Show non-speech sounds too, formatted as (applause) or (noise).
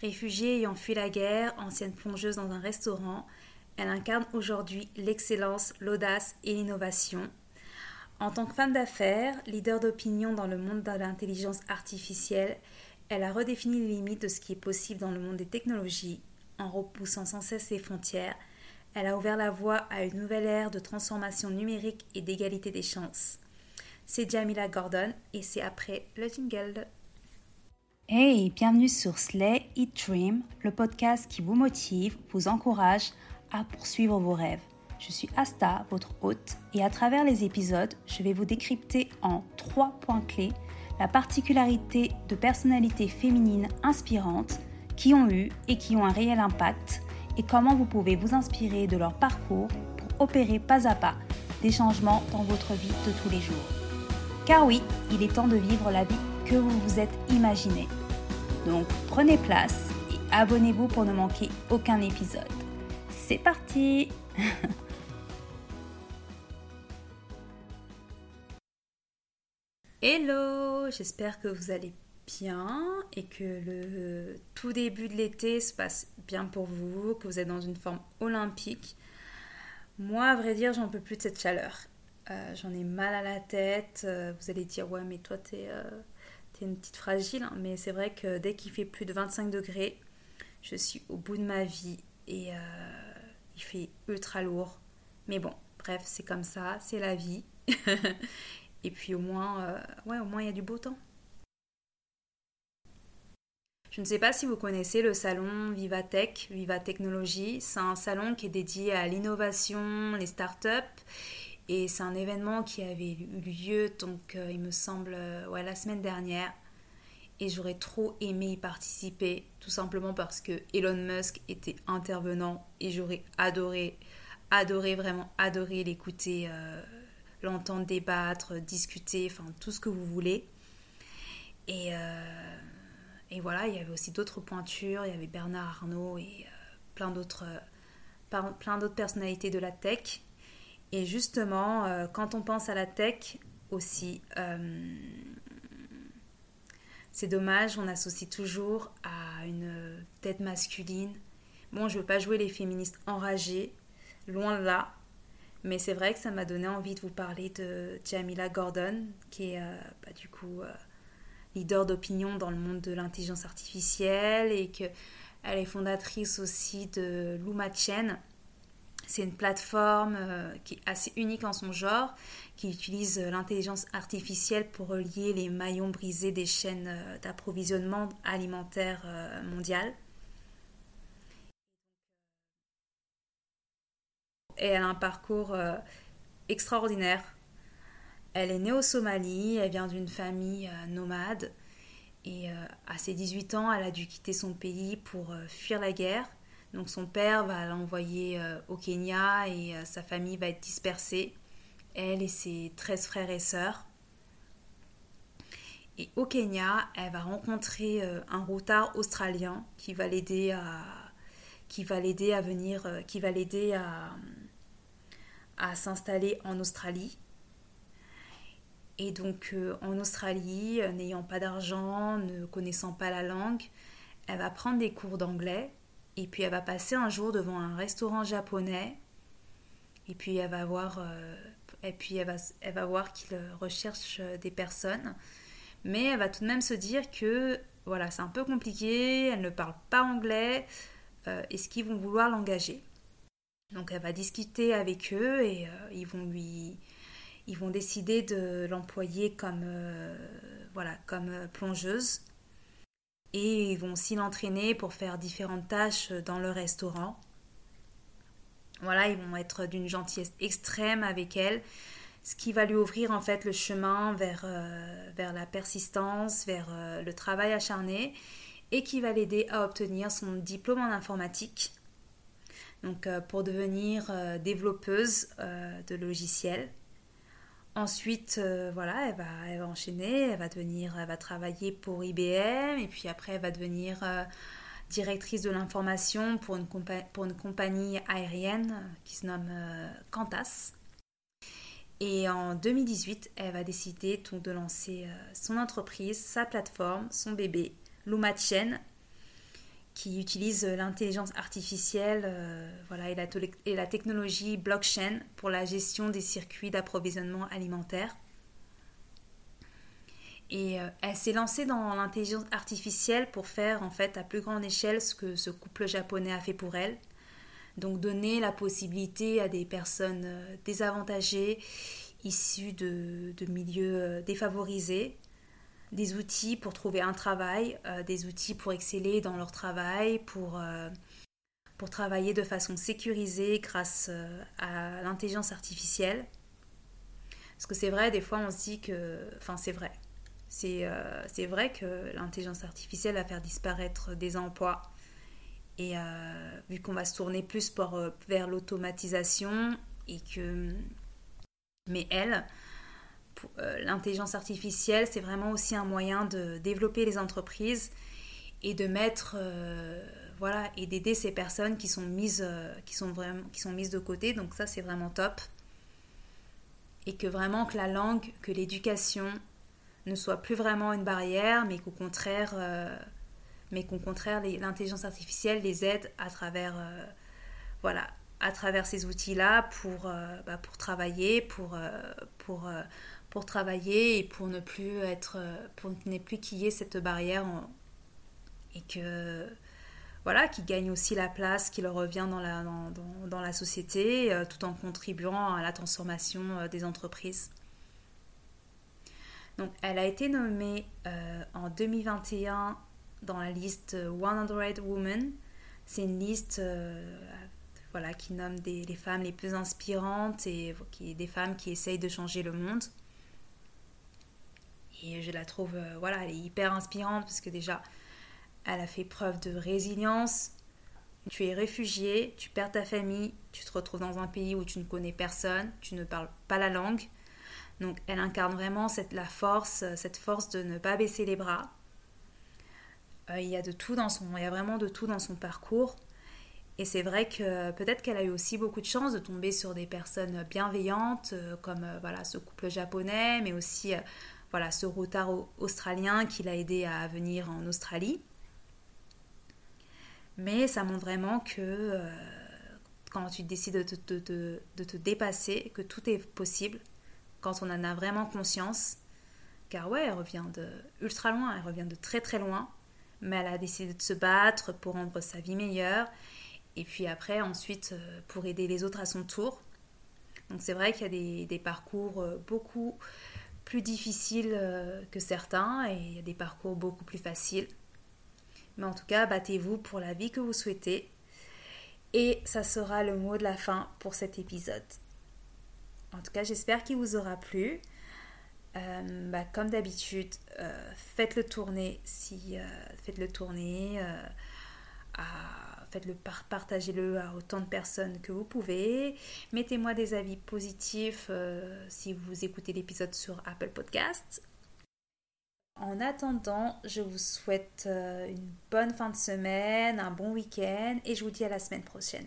Réfugiée ayant fui la guerre, ancienne plongeuse dans un restaurant, elle incarne aujourd'hui l'excellence, l'audace et l'innovation. En tant que femme d'affaires, leader d'opinion dans le monde de l'intelligence artificielle, elle a redéfini les limites de ce qui est possible dans le monde des technologies en repoussant sans cesse les frontières. Elle a ouvert la voie à une nouvelle ère de transformation numérique et d'égalité des chances. C'est Jamila Gordon et c'est après le jingle. Hey, bienvenue sur Slay It Dream, le podcast qui vous motive, vous encourage à poursuivre vos rêves. Je suis Asta, votre hôte, et à travers les épisodes, je vais vous décrypter en trois points clés la particularité de personnalités féminines inspirantes qui ont eu et qui ont un réel impact et comment vous pouvez vous inspirer de leur parcours pour opérer pas à pas des changements dans votre vie de tous les jours. Car oui, il est temps de vivre la vie que vous vous êtes imaginé. Donc prenez place et abonnez-vous pour ne manquer aucun épisode. C'est parti (laughs) Hello, j'espère que vous allez bien et que le tout début de l'été se passe bien pour vous, que vous êtes dans une forme olympique. Moi, à vrai dire, j'en peux plus de cette chaleur. Euh, j'en ai mal à la tête. Euh, vous allez dire, ouais, mais toi, t'es euh, une petite fragile. Hein. Mais c'est vrai que dès qu'il fait plus de 25 degrés, je suis au bout de ma vie et il fait ultra lourd. Mais bon, bref, c'est comme ça, c'est la vie. (laughs) et puis au moins, ouais, au moins il y a du beau temps. Je ne sais pas si vous connaissez le salon Vivatech, Viva Technologie. C'est un salon qui est dédié à l'innovation, les startups. Et c'est un événement qui avait eu lieu, donc euh, il me semble, euh, ouais, la semaine dernière. Et j'aurais trop aimé y participer, tout simplement parce que Elon Musk était intervenant et j'aurais adoré, adoré, vraiment adoré l'écouter, euh, l'entendre débattre, discuter, enfin tout ce que vous voulez. Et et voilà, il y avait aussi d'autres pointures, il y avait Bernard Arnault et plein d'autres plein d'autres personnalités de la tech. Et justement, euh, quand on pense à la tech aussi, c'est dommage, on associe toujours à une tête masculine. Bon, je veux pas jouer les féministes enragées, loin de là. Mais c'est vrai que ça m'a donné envie de vous parler de Jamila Gordon, qui est bah, du coup leader d'opinion dans le monde de l'intelligence artificielle et qu'elle est fondatrice aussi de Luma Chain. C'est une plateforme euh, qui est assez unique en son genre, qui utilise l'intelligence artificielle pour relier les maillons brisés des chaînes euh, d'approvisionnement alimentaire euh, mondiale. Et elle a un parcours extraordinaire elle est née au Somalie, elle vient d'une famille euh, nomade et euh, à ses 18 ans, elle a dû quitter son pays pour euh, fuir la guerre. Donc son père va l'envoyer au Kenya et sa famille va être dispersée, elle et ses 13 frères et sœurs. Et au Kenya, elle va rencontrer un routard australien qui va l'aider à venir qui va l'aider à, s'installer en Australie et donc euh, en Australie, euh, n'ayant pas d'argent, ne connaissant pas la langue, elle va prendre des cours d'anglais et puis elle va passer un jour devant un restaurant japonais et puis elle va voir, euh, et puis elle va, elle va voir qu'il recherche des personnes. Mais elle va tout de même se dire que voilà, c'est un peu compliqué, elle ne parle pas anglais, est-ce qu'ils vont vouloir l'engager? Donc elle va discuter avec eux et ils vont lui ils vont décider de l'employer comme, euh, voilà, comme euh, plongeuse. Et ils vont aussi l'entraîner pour faire différentes tâches dans le restaurant. Voilà, ils vont être d'une gentillesse extrême avec elle, ce qui va lui ouvrir en fait le chemin vers, euh, vers la persistance, vers le travail acharné, et qui va l'aider à obtenir son diplôme en informatique. Donc pour devenir développeuse de logiciels. Ensuite, euh, voilà, elle va, elle va enchaîner, elle va devenir, elle va travailler pour IBM et puis après elle va devenir euh, directrice de l'information pour une, pour une compagnie aérienne qui se nomme euh, Qantas. Et en 2018, elle va décider donc de lancer son entreprise, sa plateforme, son bébé, Luma qui utilise l'intelligence artificielle voilà, et, la, technologie blockchain pour la gestion des circuits d'approvisionnement alimentaire. Et elle s'est lancée dans l'intelligence artificielle pour faire en fait à plus grande échelle ce que ce couple japonais a fait pour elle. Donc donner la possibilité à des personnes désavantagées issus de, milieux euh, défavorisés, des outils pour trouver un travail, euh, des outils pour exceller dans leur travail, pour, euh, pour travailler de façon sécurisée grâce à l'intelligence artificielle. Parce que c'est vrai, des fois on se dit que... Enfin c'est vrai. C'est c'est vrai que l'intelligence artificielle va faire disparaître des emplois. Et vu qu'on va se tourner plus pour, vers l'automatisation et que mais elle, euh, l'intelligence artificielle, c'est vraiment aussi un moyen de développer les entreprises et de mettre, euh, voilà, et d'aider ces personnes qui sont mises, euh, qui sont mises de côté. Donc ça, c'est vraiment top. Et que vraiment que la langue, que l'éducation ne soit plus vraiment une barrière, mais qu'au contraire, mais qu'au contraire, l'intelligence artificielle les aide à travers, voilà, à travers ces outils-là pour, euh, bah, pour travailler, pour, euh, pour, euh, pour travailler et pour ne plus être, pour ne plus qu'il y ait cette barrière et que voilà, qui gagnent aussi la place qui leur revient dans la, dans, la société tout en contribuant à la transformation des entreprises. Donc, elle a été nommée en 2021 dans la liste 100 Women. C'est une liste voilà, qui nomme des, les femmes les plus inspirantes et qui, des femmes qui essayent de changer le monde. Et je la trouve, euh, voilà, elle est hyper inspirante parce que déjà, elle a fait preuve de résilience. Tu es réfugié, tu perds ta famille, tu te retrouves dans un pays où tu ne connais personne, tu ne parles pas la langue. Donc elle incarne vraiment cette, la force, cette force de ne pas baisser les bras. Euh, il y a de tout dans son, il y a vraiment de tout dans son parcours. Et c'est vrai que peut-être qu'elle a eu aussi beaucoup de chance de tomber sur des personnes bienveillantes, euh, comme euh, voilà ce couple japonais, mais aussi euh, voilà ce routard australien qui l'a aidé à venir en Australie. Mais ça montre vraiment que quand tu décides de te, dépasser, que tout est possible, quand on en a vraiment conscience, car ouais, elle revient de ultra loin, elle revient de très très loin, mais elle a décidé de se battre pour rendre sa vie meilleure et puis après, ensuite, euh, pour aider les autres à son tour. Donc c'est vrai qu'il y a des, des, parcours euh, beaucoup plus difficiles euh, que certains et il y a des parcours beaucoup plus faciles. Mais en tout cas, battez-vous pour la vie que vous souhaitez. Et ça sera le mot de la fin pour cet épisode. En tout cas, j'espère qu'il vous aura plu. bah, comme d'habitude, faites-le tourner si faites-le tourner faites-le par partagez-le à autant de personnes que vous pouvez. Mettez-moi des avis positifs euh, si vous écoutez l'épisode sur Apple Podcasts. En attendant, je vous souhaite euh, une bonne fin de semaine, un bon week-end et je vous dis à la semaine prochaine.